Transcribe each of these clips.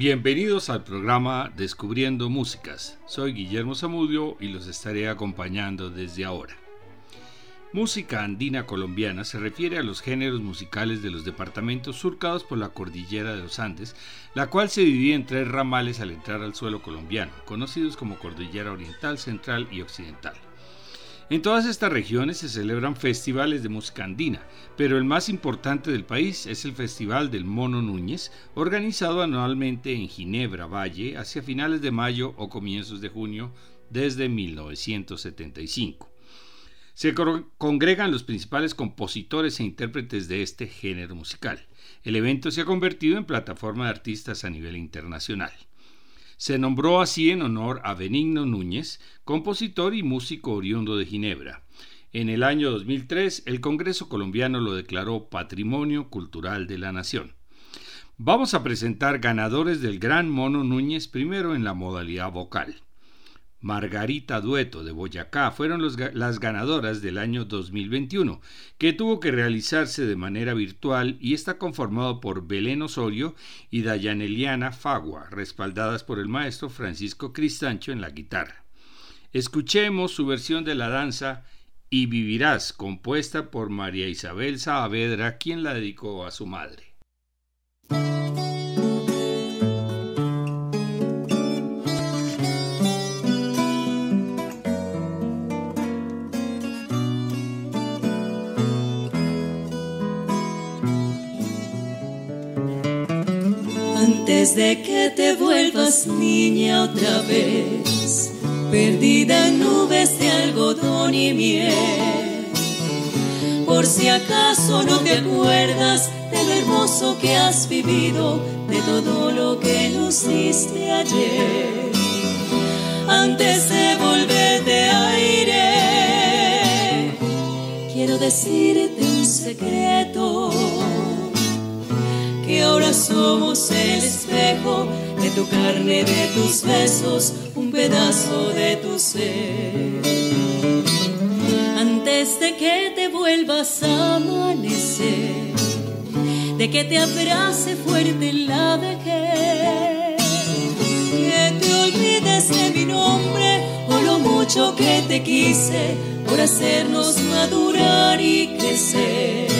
Bienvenidos al programa Descubriendo Músicas. Soy Guillermo Zamudio y los estaré acompañando desde ahora. Música andina colombiana se refiere a los géneros musicales de los departamentos surcados por la cordillera de los Andes, la cual se divide en tres ramales al entrar al suelo colombiano, conocidos como Cordillera Oriental, Central y Occidental. En todas estas regiones se celebran festivales de música andina, pero el más importante del país es el Festival del Mono Núñez, organizado anualmente en Ginebra Valle hacia finales de mayo o comienzos de junio desde 1975. Se congregan los principales compositores e intérpretes de este género musical. El evento se ha convertido en plataforma de artistas a nivel internacional. Se nombró así en honor a Benigno Núñez, compositor y músico oriundo de Ginebra. En el año 2003, el Congreso colombiano lo declaró Patrimonio Cultural de la Nación. Vamos a presentar ganadores del Gran Mono Núñez primero en la modalidad vocal. Margarita Dueto de Boyacá fueron las ganadoras del año 2021, que tuvo que realizarse de manera virtual y está conformado por Belén Osorio y Dayaneliana Fagua, respaldadas por el maestro Francisco Cristancho en la guitarra. Escuchemos su versión de la danza Y Vivirás, compuesta por María Isabel Saavedra, quien la dedicó a su madre. Desde que te vuelvas niña otra vez, perdida en nubes de algodón y miel. Por si acaso no te acuerdas de lo hermoso que has vivido, de todo lo que luciste ayer. Antes de volverte aire, quiero decirte un secreto que ahora somos el espejo de tu carne, de tus besos, un pedazo de tu ser. Antes de que te vuelvas a amanecer, de que te abrace fuerte la vejez, que te olvides de mi nombre o lo mucho que te quise por hacernos madurar y crecer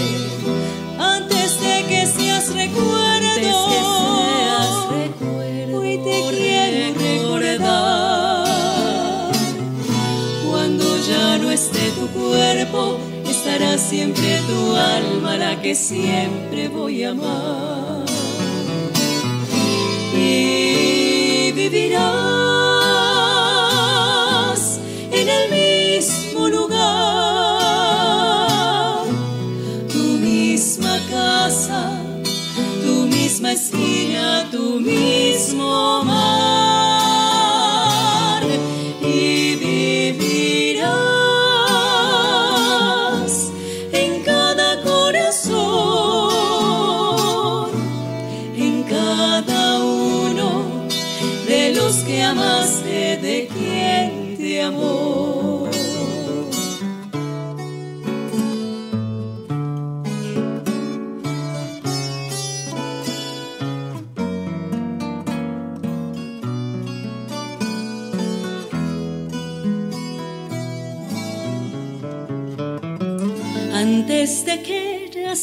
estará siempre tu alma, la que siempre voy a amar. Y vivirás esquina,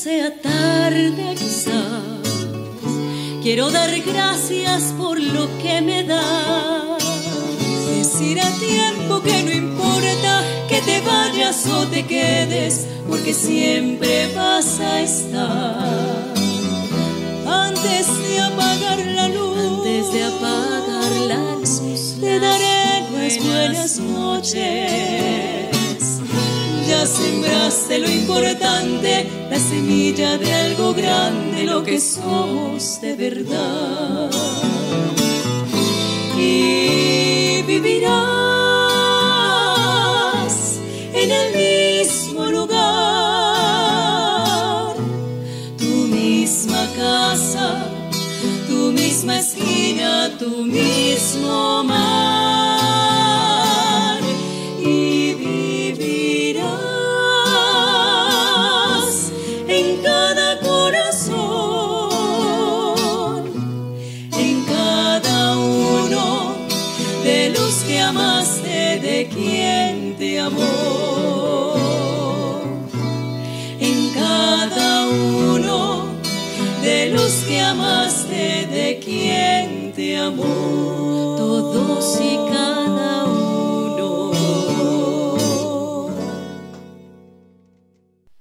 sea tarde quizás, quiero dar gracias por lo que me das. Decir a tiempo que no importa que te vayas o te quedes, porque siempre vas a estar. Antes de apagar la luz, antes de apagar la luz, te daré buenas noches ya sembraste lo importante, la semilla de algo grande, lo que somos de verdad. Y vivirás en el mismo lugar, tu misma casa, tu misma esquina, tu mismo mar.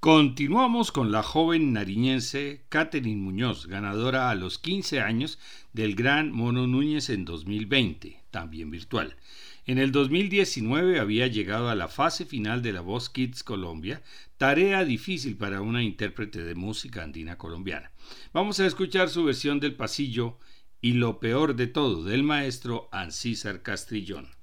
Continuamos con la joven nariñense Catherine Muñoz, ganadora a los 15 años del Gran Mono Núñez en 2020, también virtual. En el 2019 había llegado a la fase final de la Voz Kids Colombia, tarea difícil para una intérprete de música andina colombiana. Vamos a escuchar su versión del pasillo y lo peor de todo del maestro Ancísar Castrillón.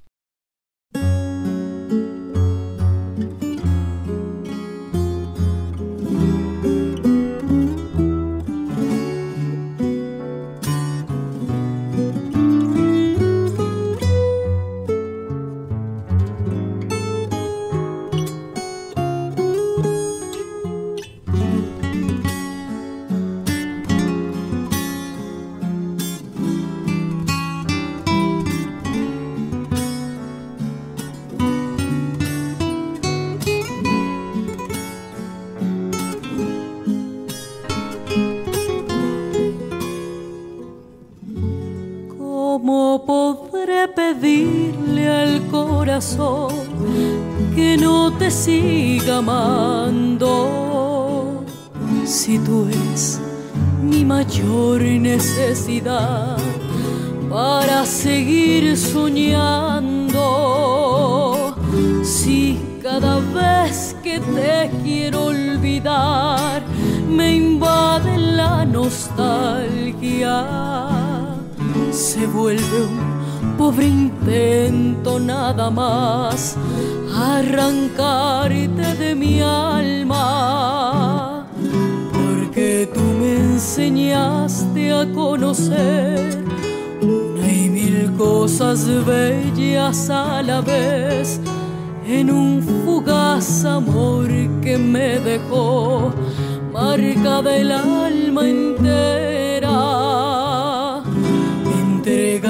Que no te siga amando. Si tú eres mi mayor necesidad para seguir soñando. Si cada vez que te quiero olvidar me invade la nostalgia, se vuelve un pobre intento nada más arrancarte de mi alma, porque tú me enseñaste a conocer una y mil cosas bellas a la vez en un fugaz amor que me dejó marca del alma entera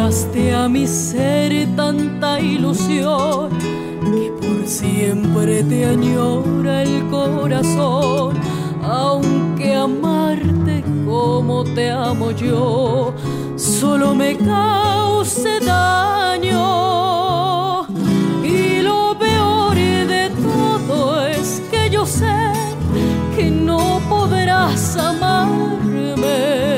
entregaste a mi ser tanta ilusión que por siempre te añora el corazón, aunque amarte como te amo yo solo me cause daño. Y lo peor de todo es que yo sé que no podrás amarme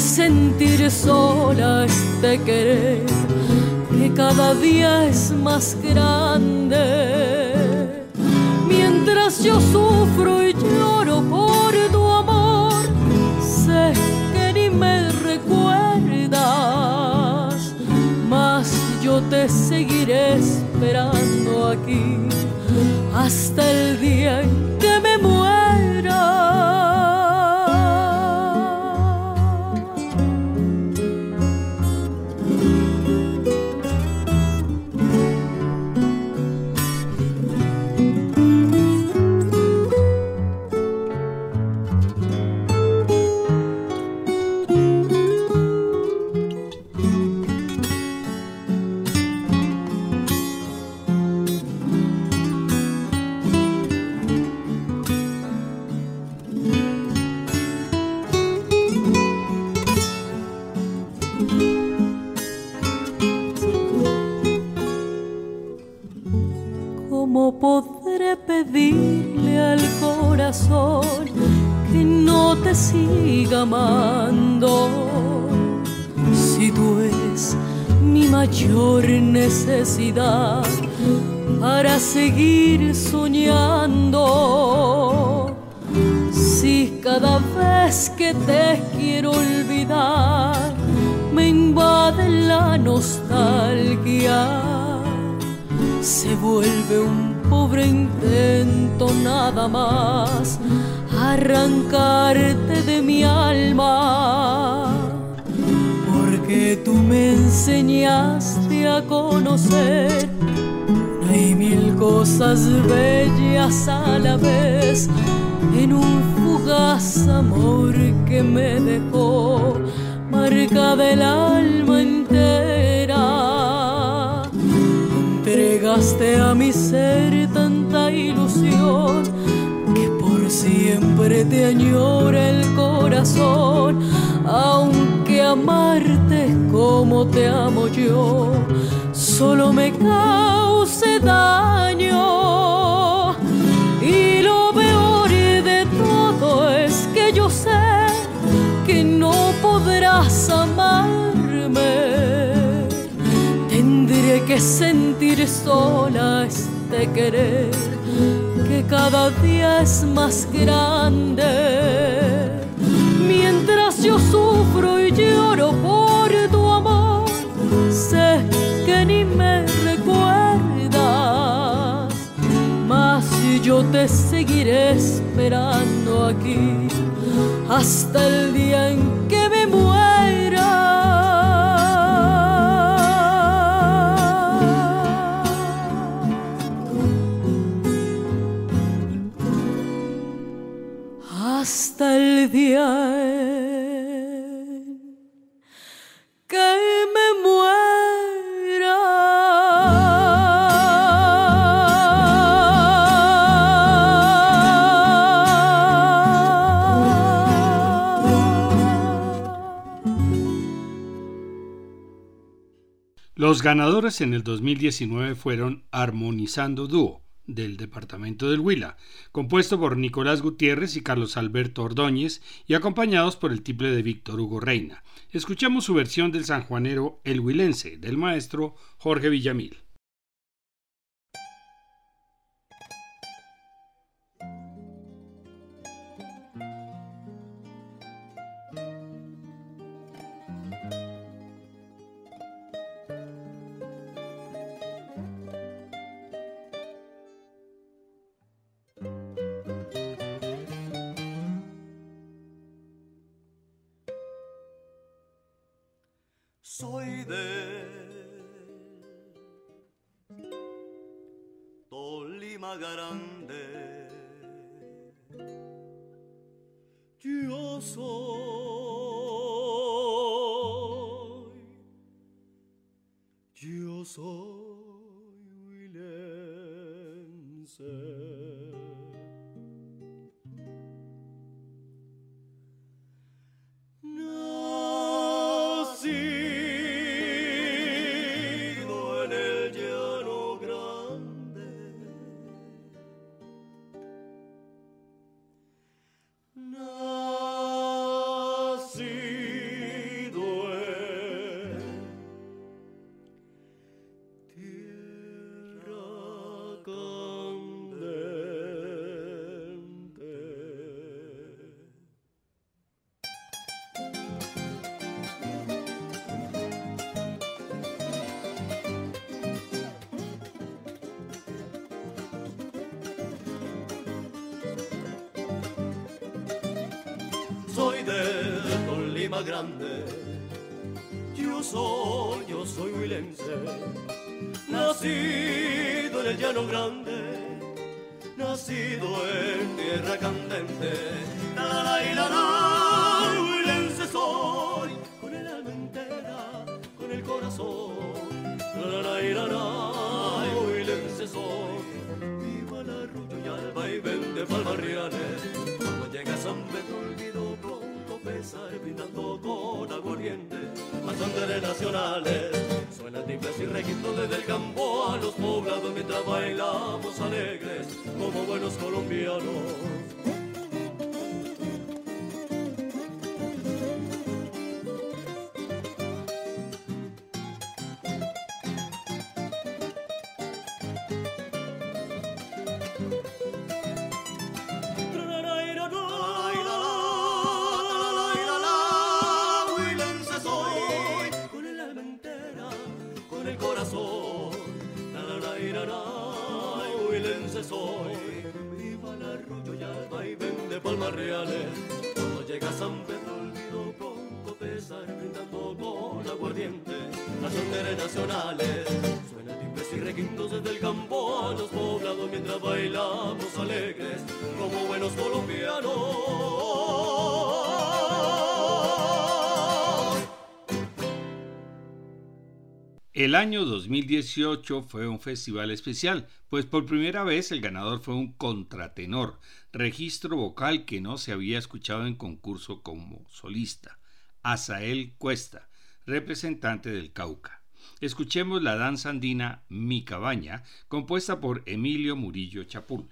sentir sola este querer que cada día es más grande. Mientras yo sufro y lloro por tu amor, sé que ni me recuerdas, mas yo te seguiré esperando aquí hasta el día en que amarme. Tendré que sentir sola este querer que cada día es más grande. Mientras yo sufro y lloro por tu amor, sé que ni me recuerdas, mas yo te seguiré esperando aquí hasta el día en que Hasta el día Los ganadores en el 2019 fueron Armonizando Dúo, del departamento del Huila, compuesto por Nicolás Gutiérrez y Carlos Alberto Ordóñez y acompañados por el tiple de Víctor Hugo Reina. Escuchamos su versión del sanjuanero El Huilense, del maestro Jorge Villamil. Soy de Tolima Grande. Yo soy, grande. Yo soy, yo soy huilense, nacido en el llano grande, alegres como buenos colombianos. El año 2018 fue un festival especial, pues por primera vez el ganador fue un contratenor, registro vocal que no se había escuchado en concurso como solista, Asael Cuesta, representante del Cauca. Escuchemos la danza andina Mi Cabaña, compuesta por Emilio Murillo Chapul.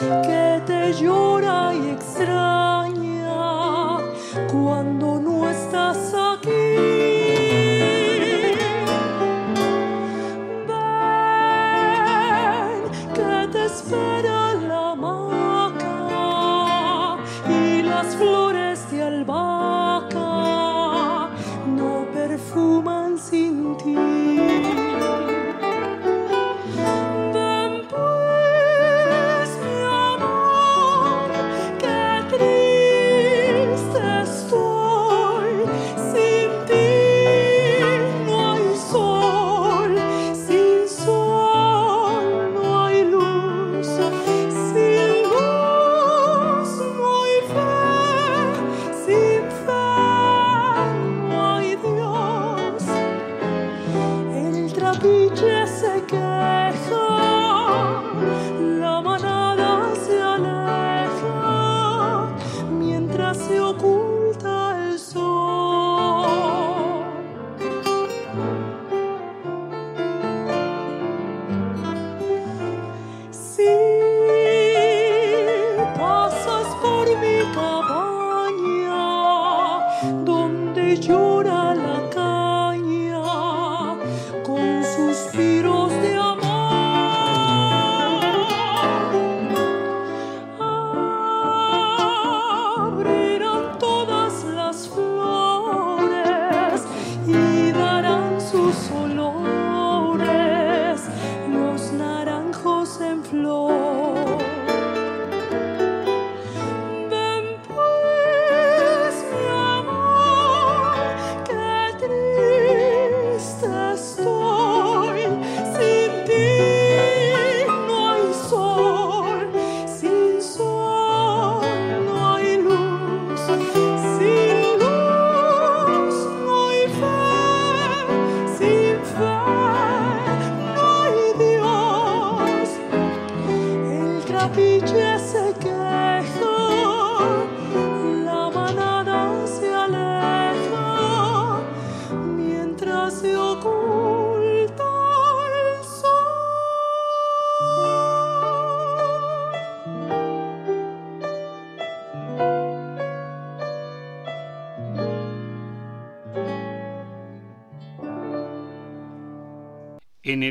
En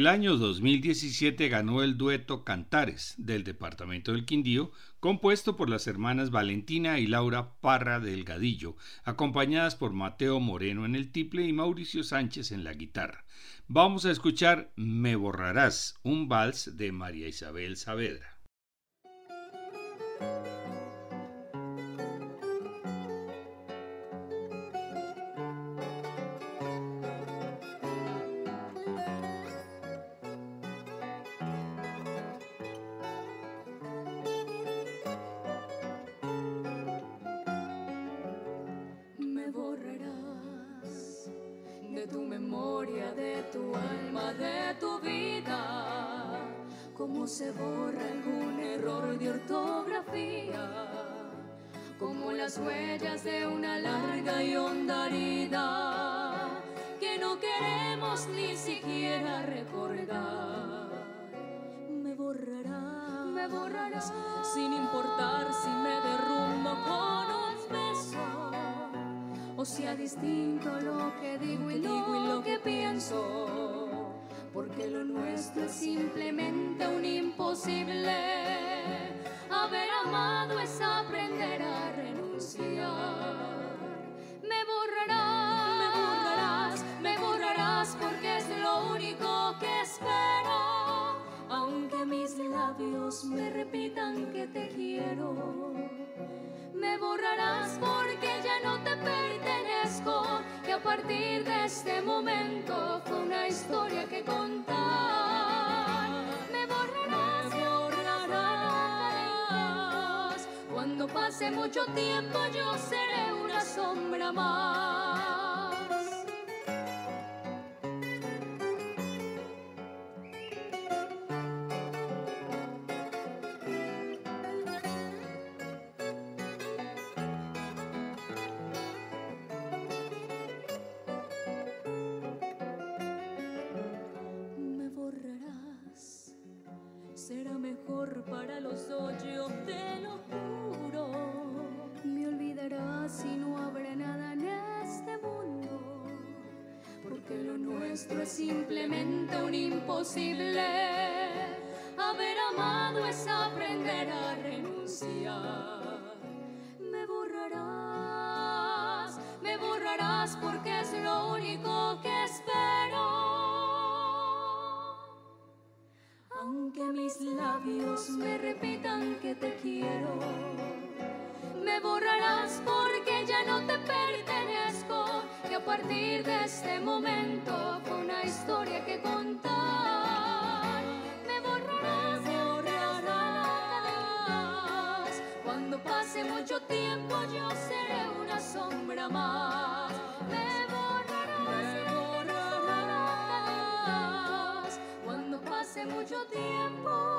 el año 2017 ganó el dueto Cantares del departamento del Quindío, compuesto por las hermanas Valentina y Laura Parra Delgadillo, acompañadas por Mateo Moreno en el tiple y Mauricio Sánchez en la guitarra. Vamos a escuchar Me borrarás, un vals de María Isabel Saavedra. Las huellas de una larga y honda herida que no queremos ni siquiera recordar. Me borrarás, me borrarás, sin importar si me derrumbo con un beso, o sea distinto lo que digo y, digo y lo que pienso porque lo nuestro es simplemente un imposible. Haber amado es aprender a renunciar. Me borrarás, me borrarás, me borrarás porque es lo único que espero. Aunque mis labios me repitan que te quiero, me borrarás porque ya no te pertenezco. Y a partir de este momento fue una historia que contar. Cuando pase mucho tiempo yo seré una sombra más. para los dos, yo te es simplemente un imposible. Haber amado es aprender a renunciar. Me borrarás, me borrarás porque es lo único que que mis labios partir de este momento fue una historia que contar. Me borrarás, me borrarás. Cuando pase mucho tiempo yo seré una sombra más. Me hace mucho tiempo.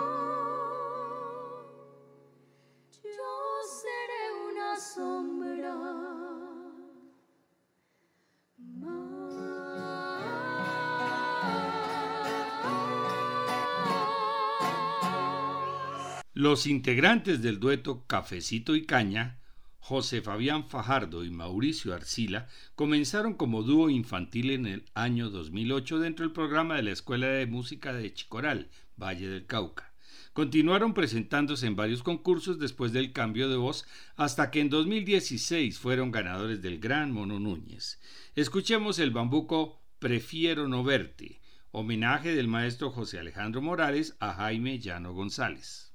Los integrantes del dueto Cafecito y Caña José Fabián Fajardo y Mauricio Arcila comenzaron como dúo infantil en el año 2008 dentro del programa de la Escuela de Música de Chicoral, Valle del Cauca. Continuaron presentándose en varios concursos después del cambio de voz hasta que en 2016 fueron ganadores del Gran Mono Núñez. Escuchemos el bambuco Prefiero no verte, homenaje del maestro José Alejandro Morales a Jaime Llano González.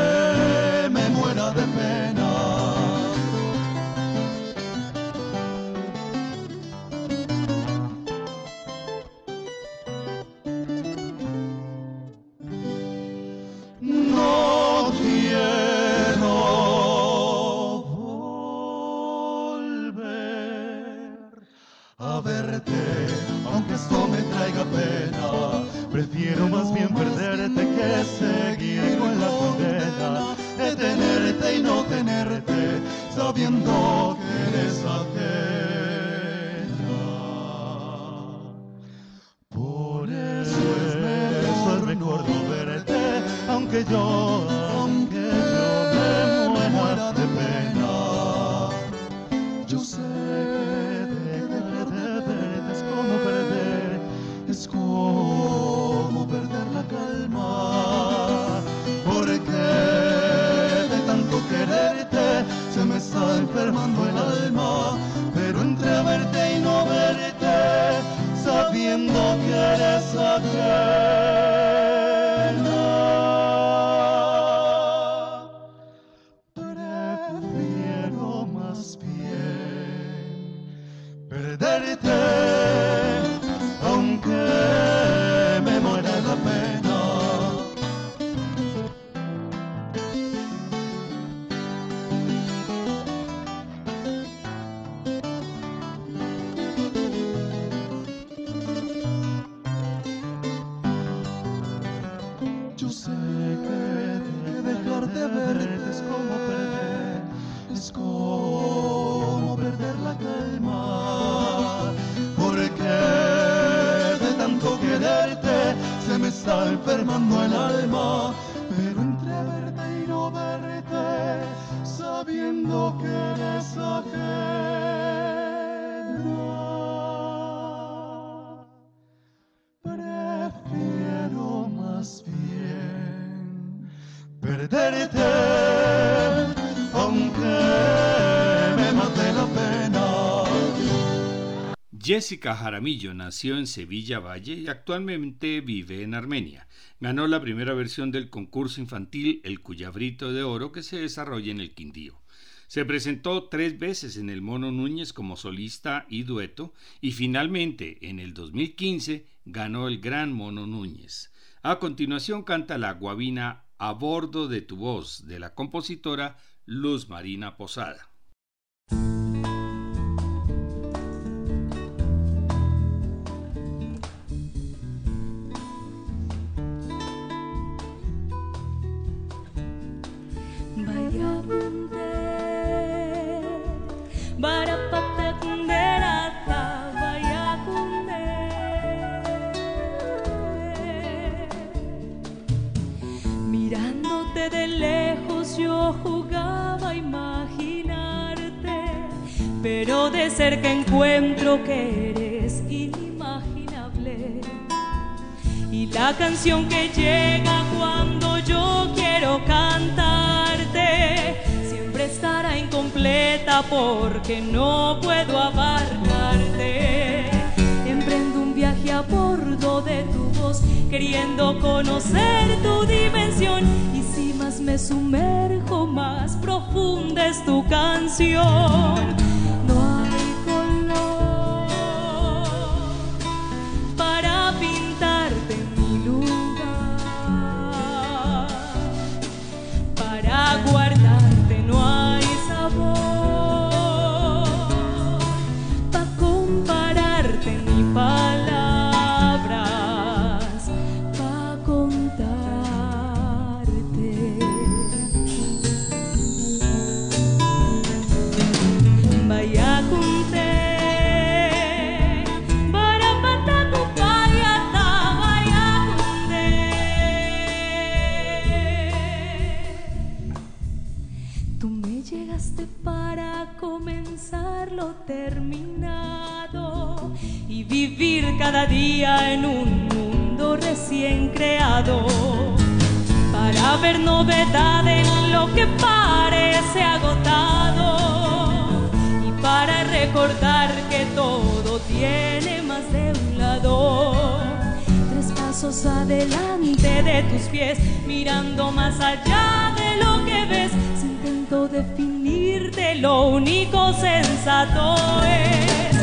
return. Jessica Jaramillo nació en Sevilla Valle y actualmente vive en Armenia. Ganó la primera versión del concurso infantil El Cuyabrito de Oro que se desarrolla en el Quindío. Se presentó tres veces en el Mono Núñez como solista y dueto y finalmente en el 2015 ganó el Gran Mono Núñez. A continuación canta la guabina A bordo de tu voz de la compositora Luz Marina Posada. De lejos yo jugaba a imaginarte, pero de cerca encuentro que eres inimaginable. Y la canción que llega cuando yo quiero cantarte siempre estará incompleta porque no puedo abarcarte. A bordo de tu voz, queriendo conocer tu dimensión. Y si más me sumerjo, más profunda es tu canción. Novedad en lo que parece agotado y para recordar que todo tiene más de un lado. Tres pasos adelante de tus pies, mirando más allá de lo que ves. Intento definirte, lo único sensato es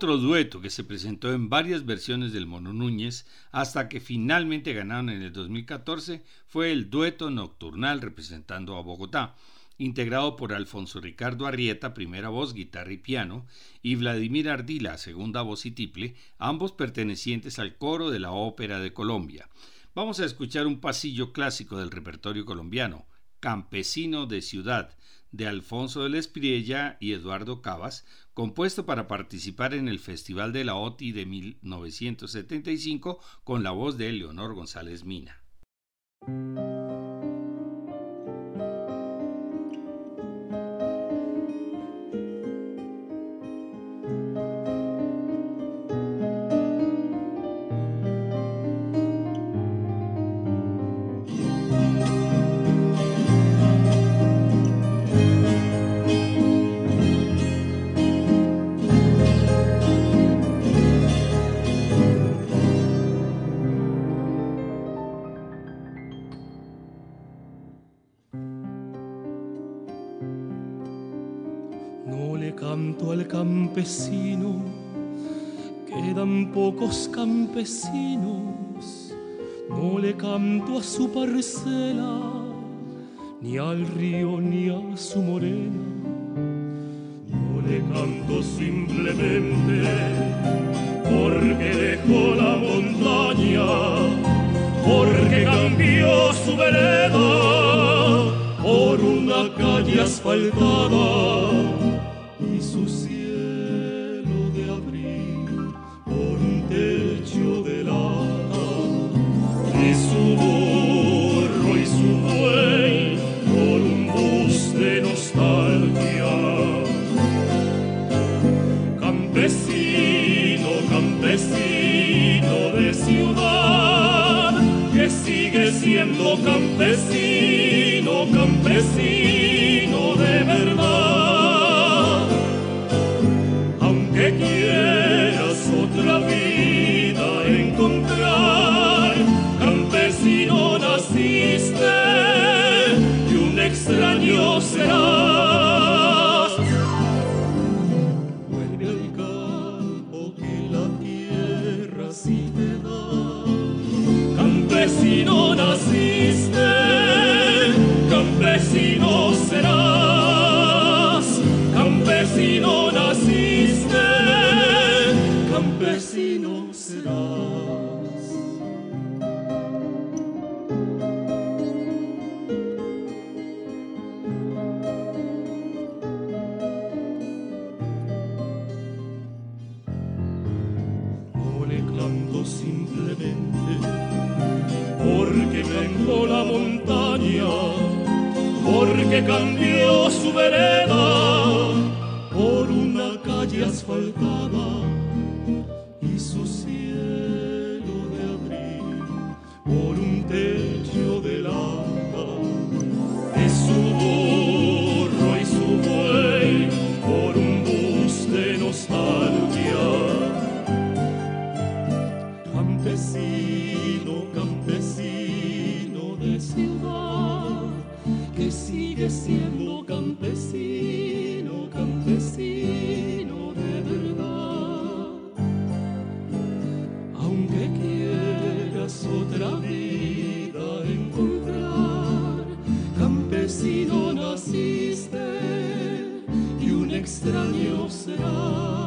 Otro dueto que se presentó en varias versiones del Mono Núñez hasta que finalmente ganaron en el 2014 fue el dueto nocturnal representando a Bogotá, integrado por Alfonso Ricardo Arrieta, primera voz, guitarra y piano, y Vladimir Ardila, segunda voz y tiple, ambos pertenecientes al coro de la Ópera de Colombia. Vamos a escuchar un pasillo clásico del repertorio colombiano, Campesino de Ciudad, de Alfonso de la Espriella y Eduardo Cabas, compuesto para participar en el Festival de la OTI de 1975 con la voz de Leonor González Mina. Quedan pocos campesinos, no le canto a su parcela, ni al río ni a su morena, no le canto simplemente porque dejó la montaña, porque cambió su vereda por una calle asfaltada y su sigue siendo campesino, campesino de verdad. Aunque quieras otra vida encontrar, campesino naciste y un extraño serás.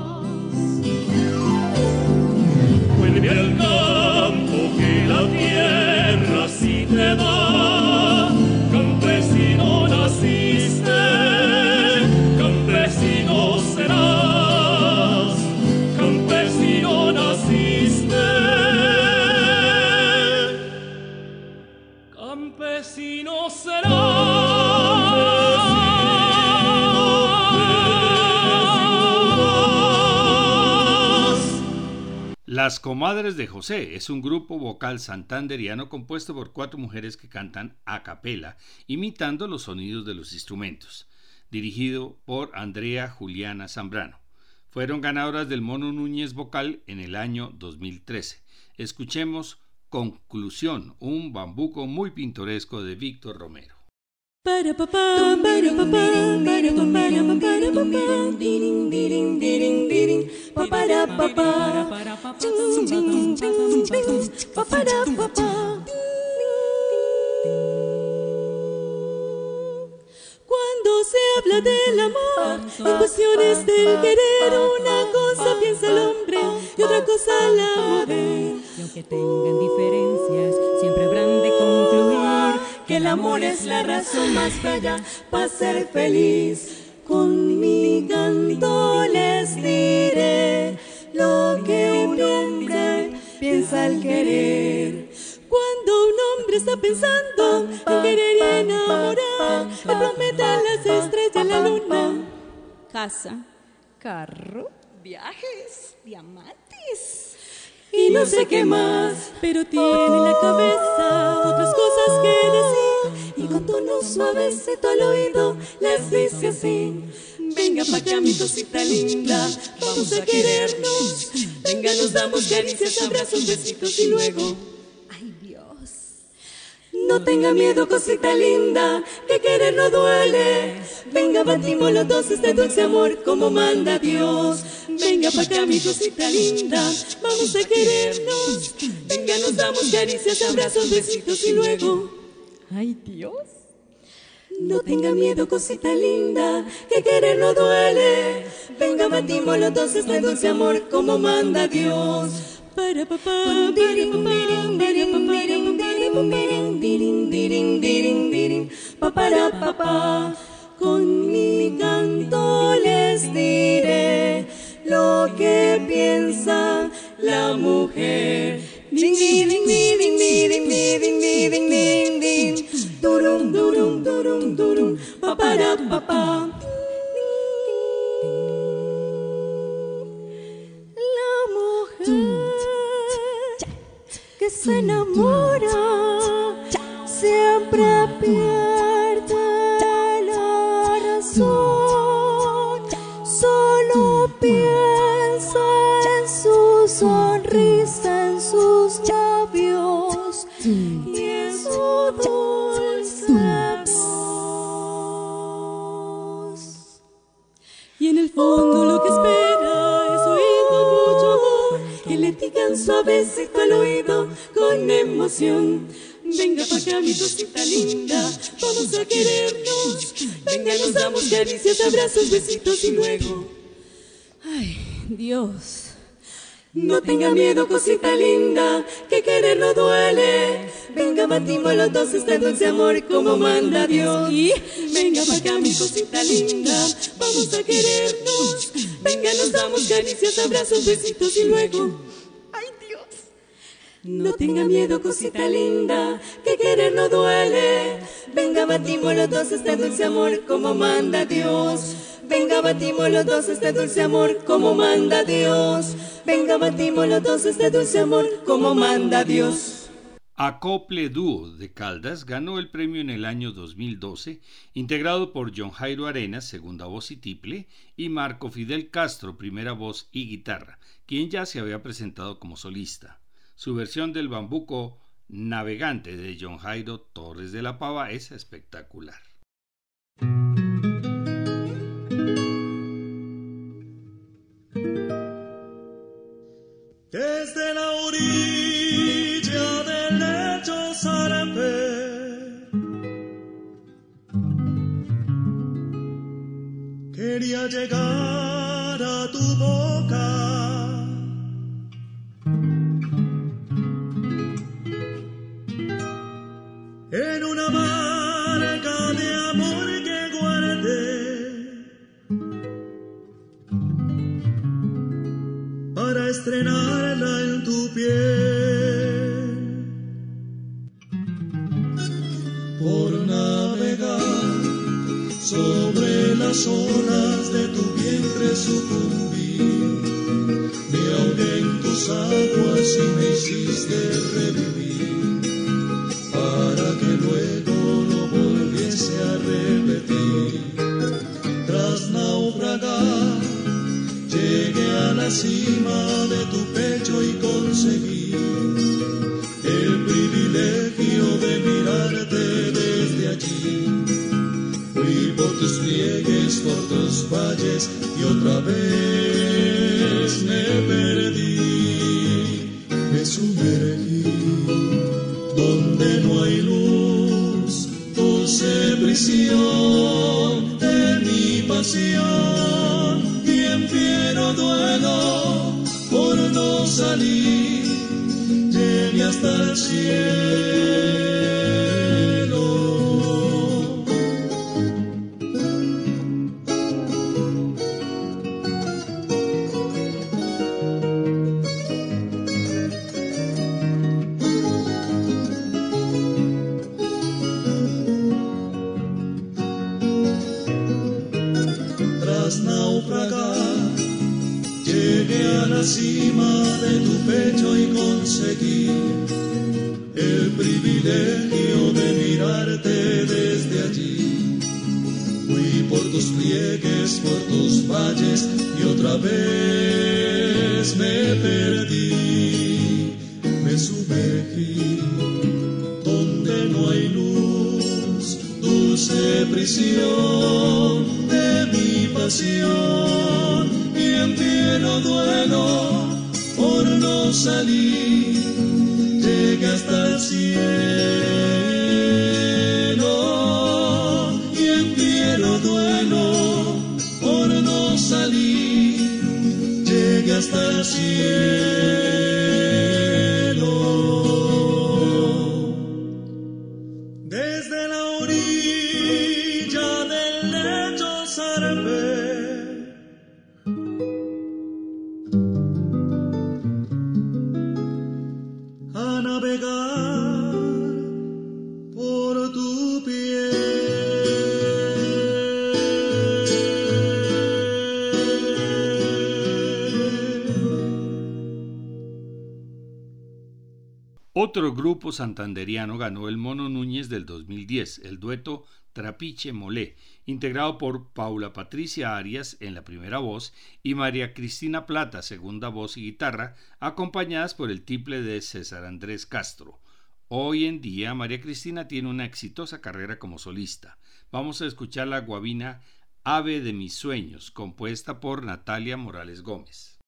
Las Comadres de José es un grupo vocal santanderiano compuesto por cuatro mujeres que cantan a capela, imitando los sonidos de los instrumentos, dirigido por Andrea Juliana Zambrano. Fueron ganadoras del Mono Núñez Vocal en el año 2013. Escuchemos Conclusión, un bambuco muy pintoresco de Víctor Romero. Cuando se habla del amor, en cuestiones del querer, una cosa piensa el hombre y otra cosa la mujer. Y aunque tengan diferencias, siempre habrán de que el amor es la razón más bella para ser feliz. Con mi les diré lo que un hombre piensa al querer. Cuando un hombre está pensando en querer y enamorar, le promete a las estrellas la luna. Casa, carro, viajes, diamantes. Y no sé qué más, pero tiene en la cabeza otras cosas que decir. Y con tono suavecito al oído les dice así: Venga pa' acá, mi cosita linda, vamos a querernos. Venga, nos damos caricias, abrazos, besitos y luego. No tenga miedo, cosita linda, que querer no duele. Venga, batimos los dos este dulce amor como manda Dios. Venga pa' acá, mi cosita linda, vamos a querernos. Venga, nos damos caricias, abrazos, besitos y luego. Ay, Dios. No tenga miedo, cosita linda, que querer no duele. Venga, batimos los dos este dulce amor como manda Dios. Para papá, para papá, para papá, para papá. Con mi canto les diré lo que piensa la mujer. Ding, ding, ding, ding, ding, ding, ding, ding, ding. Durum, durum, durum, durum, pa, para, pa, pa. La mujer que se enamora siempre pierde la razón. Solo piensa Cosita linda, vamos a querernos. Venga, nos damos caricias, abrazos, besitos y luego. Ay, Dios. No tenga miedo, cosita linda, que querer no duele. Venga, batimos los dos este dulce amor como manda Dios. Y venga pa' acá, mi cosita linda, vamos a querernos. Venga, nos damos caricias, abrazos, besitos y luego. No tenga miedo, cosita linda, que querer no duele. Venga, batimos los dos este dulce amor como manda Dios. Venga, batimos los dos este dulce amor como manda Dios. Venga, batimos los dos este dulce amor como manda Dios. Acople Dúo de Caldas ganó el premio en el año 2012, integrado por John Jairo Arenas, segunda voz y tiple, y Marco Fidel Castro, primera voz y guitarra, quien ya se había presentado como solista. Su versión del bambuco Navegante de John Jairo Torres de la Pava es espectacular. Desde la orilla del lecho Zarape, quería llegar a tu boca. Otro santanderiano ganó el Mono Núñez del 2010, el dueto Trapiche Molé, integrado por Paula Patricia Arias en la primera voz y María Cristina Plata, segunda voz y guitarra, acompañadas por el tiple de César Andrés Castro. Hoy en día María Cristina tiene una exitosa carrera como solista. Vamos a escuchar la guabina Ave de mis sueños, compuesta por Natalia Morales Gómez.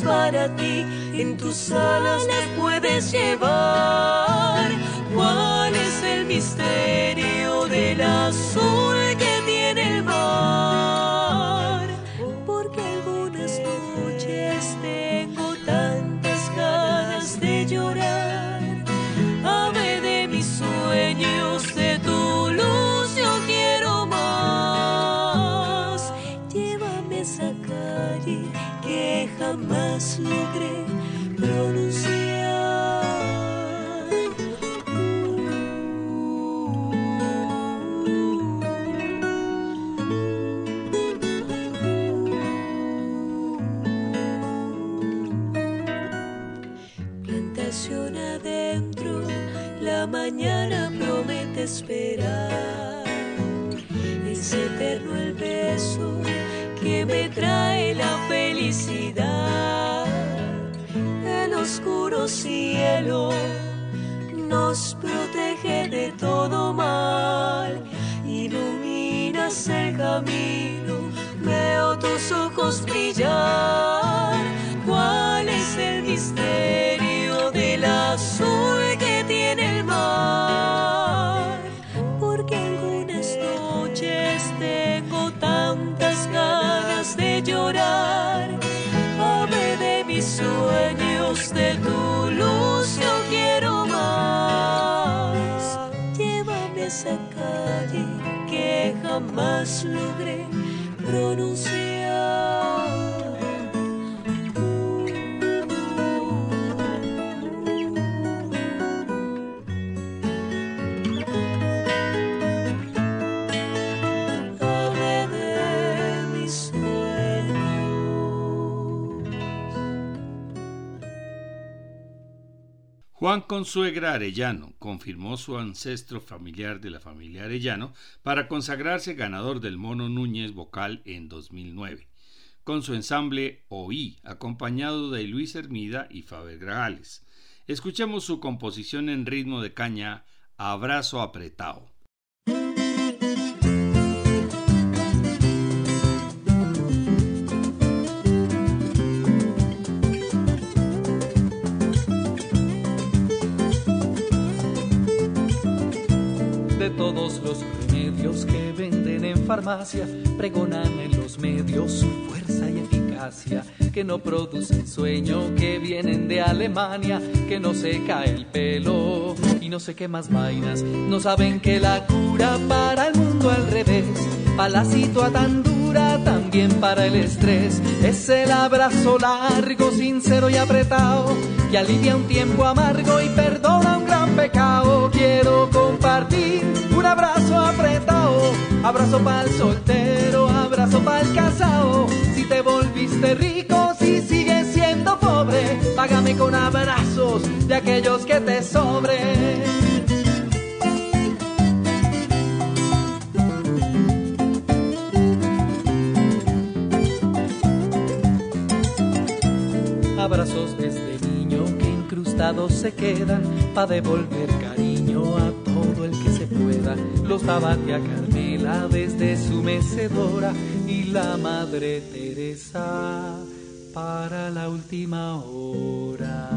Para ti, en tus alas El camino, veo tus ojos brillar. Jamás logré pronunciar. Juan Consuegra Arellano confirmó su ancestro familiar de la familia Arellano para consagrarse ganador del Mono Núñez vocal en 2009, con su ensamble Oí, acompañado de Luis Hermida y Faber Grajales. Escuchemos su composición en ritmo de caña Abrazo apretado. Todos los remedios que venden en farmacia, pregonan en los medios su fuerza y eficacia, que no producen sueño, que vienen de Alemania, que no se cae el pelo y no sé qué más vainas, no saben que la cura para el mundo al revés, la situación tan dura, también para el estrés, es el abrazo largo, sincero y apretado, que alivia un tiempo amargo y perdona un gran pecado, quiero compartir abrazo apretado, abrazo para el soltero, abrazo para el casado. Si te volviste rico, si sigues siendo pobre, págame con abrazos de aquellos que te sobren. Abrazos desde niño que incrustados se quedan pa' devolver que los abate a Carmela desde su mecedora y la Madre Teresa para la última hora.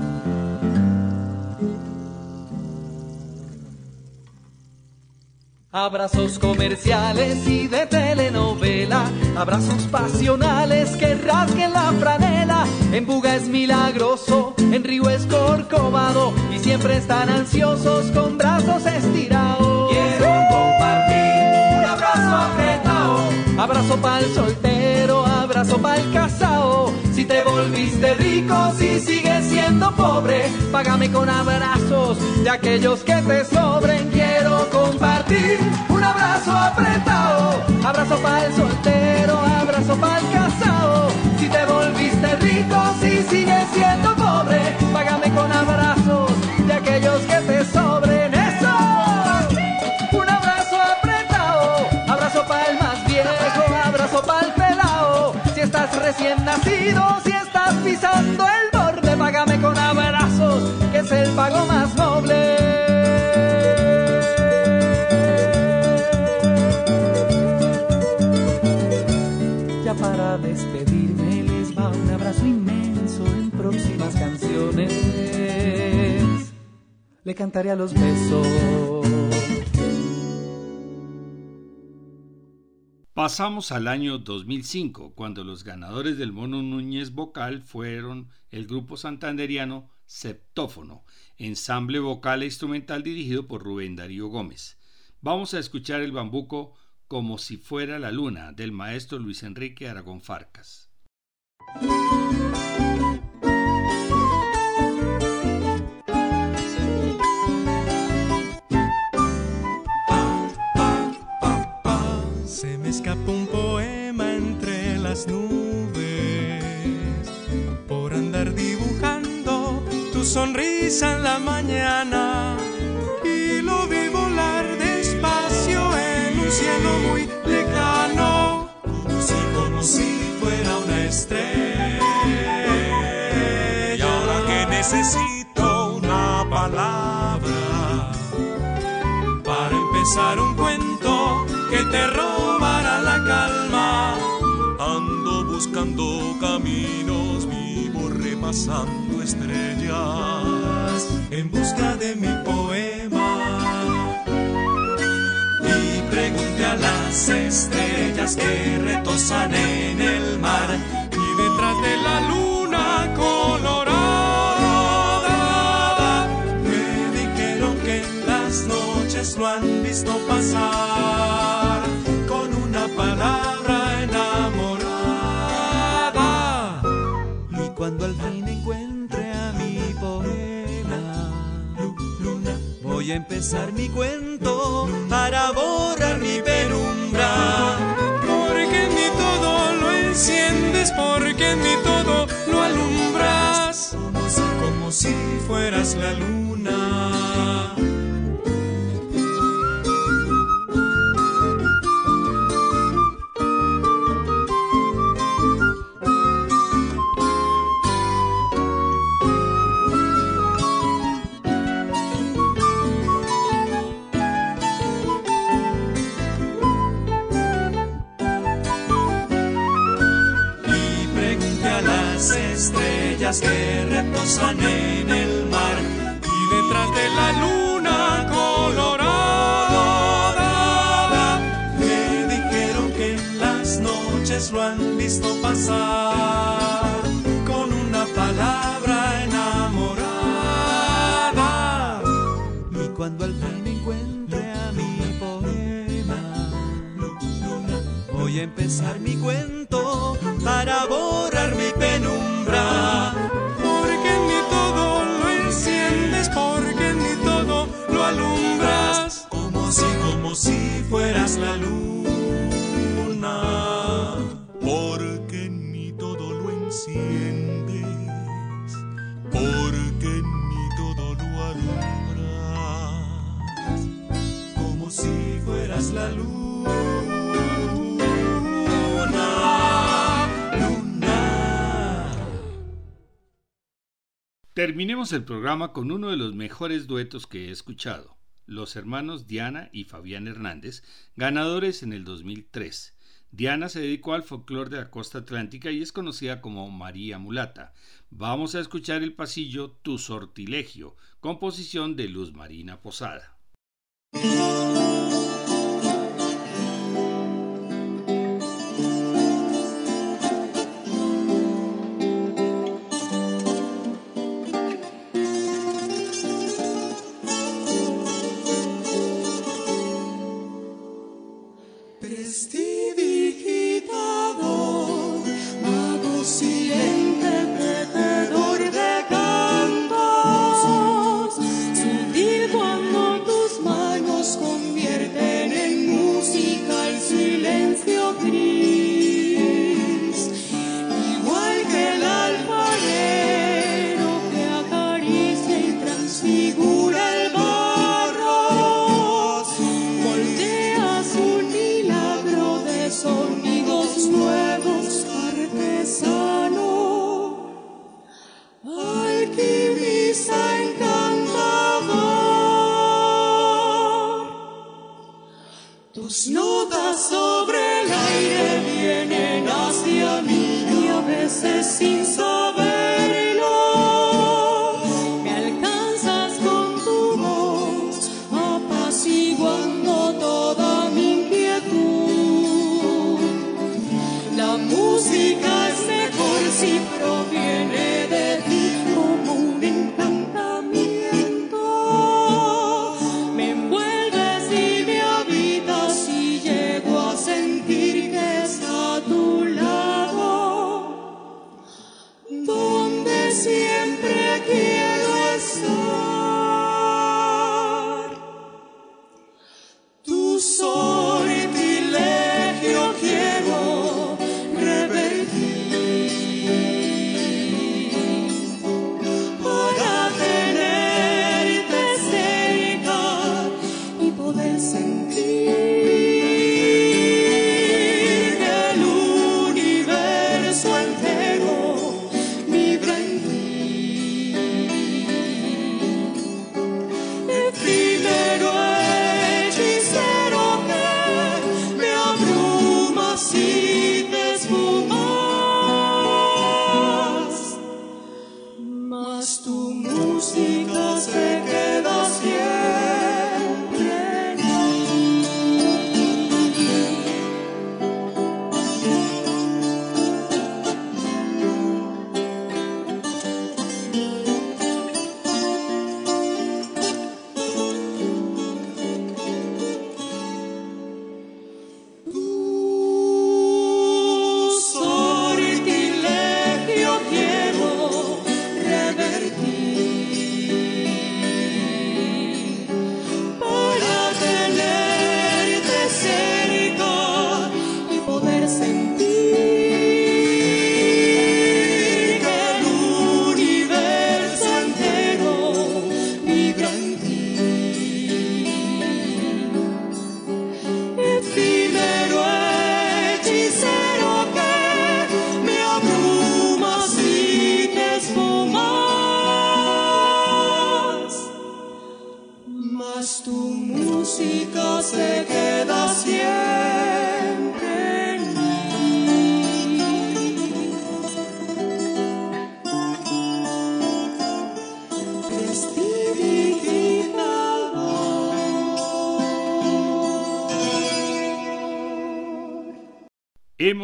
Abrazos comerciales y de telenovela, abrazos pasionales que rasguen la franela. En Buga es milagroso, en Río es corcovado y siempre están ansiosos con brazos estirados. Quiero compartir un abrazo apretado, abrazo para el soltero, abrazo para el casado. Si te volviste rico, si sigues siendo pobre, págame con abrazos de aquellos que te sobren. Quiero compartir un abrazo apretado, abrazo para el soltero, abrazo para el casado. Si te volviste rico, si sigues siendo pobre, págame con abrazos de aquellos que te sobren. Recién nacido, si estás pisando el borde, págame con abrazos, que es el pago más noble. para despedirme les va un abrazo inmenso en próximas canciones. Le cantaré a los besos. Pasamos al año 2005, cuando los ganadores del Mono Núñez Vocal fueron el grupo santanderiano Septófono, ensamble vocal e instrumental dirigido por Rubén Darío Gómez. Vamos a escuchar el bambuco como si fuera la luna del maestro Luis Enrique Aragón Farcas. Nubes. Por andar dibujando tu sonrisa en la mañana. Y lo vi volar despacio en un cielo muy lejano, como si, como si fuera una estrella. Y ahora que necesito una palabra para empezar un cuento que te robará buscando caminos vivos repasando estrellas en busca de mi poema. Y pregunté a las estrellas que retosan en el mar y detrás de la luna voy a empezar mi cuento para borrar mi penumbra. Porque en mi todo lo enciendes, porque en mi todo lo alumbras. Como si, fueras la luna. La luna. Terminemos el programa con uno de los mejores duetos que he escuchado los hermanos Diana y Fabián Hernández, ganadores en el 2003. Diana se dedicó al folclore de la costa atlántica y es conocida como María Mulata. Vamos a escuchar el pasillo Tu Sortilegio, composición de Luz Marina Posada.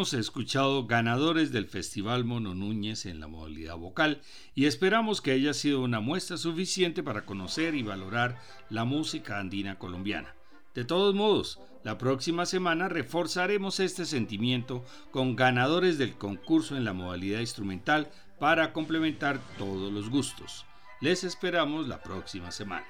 Hemos escuchado ganadores del Festival Mono Núñez en la modalidad vocal y esperamos que haya sido una muestra suficiente para conocer y valorar la música andina colombiana. De todos modos, la próxima semana reforzaremos este sentimiento con ganadores del concurso en la modalidad instrumental para complementar todos los gustos. Les esperamos la próxima semana.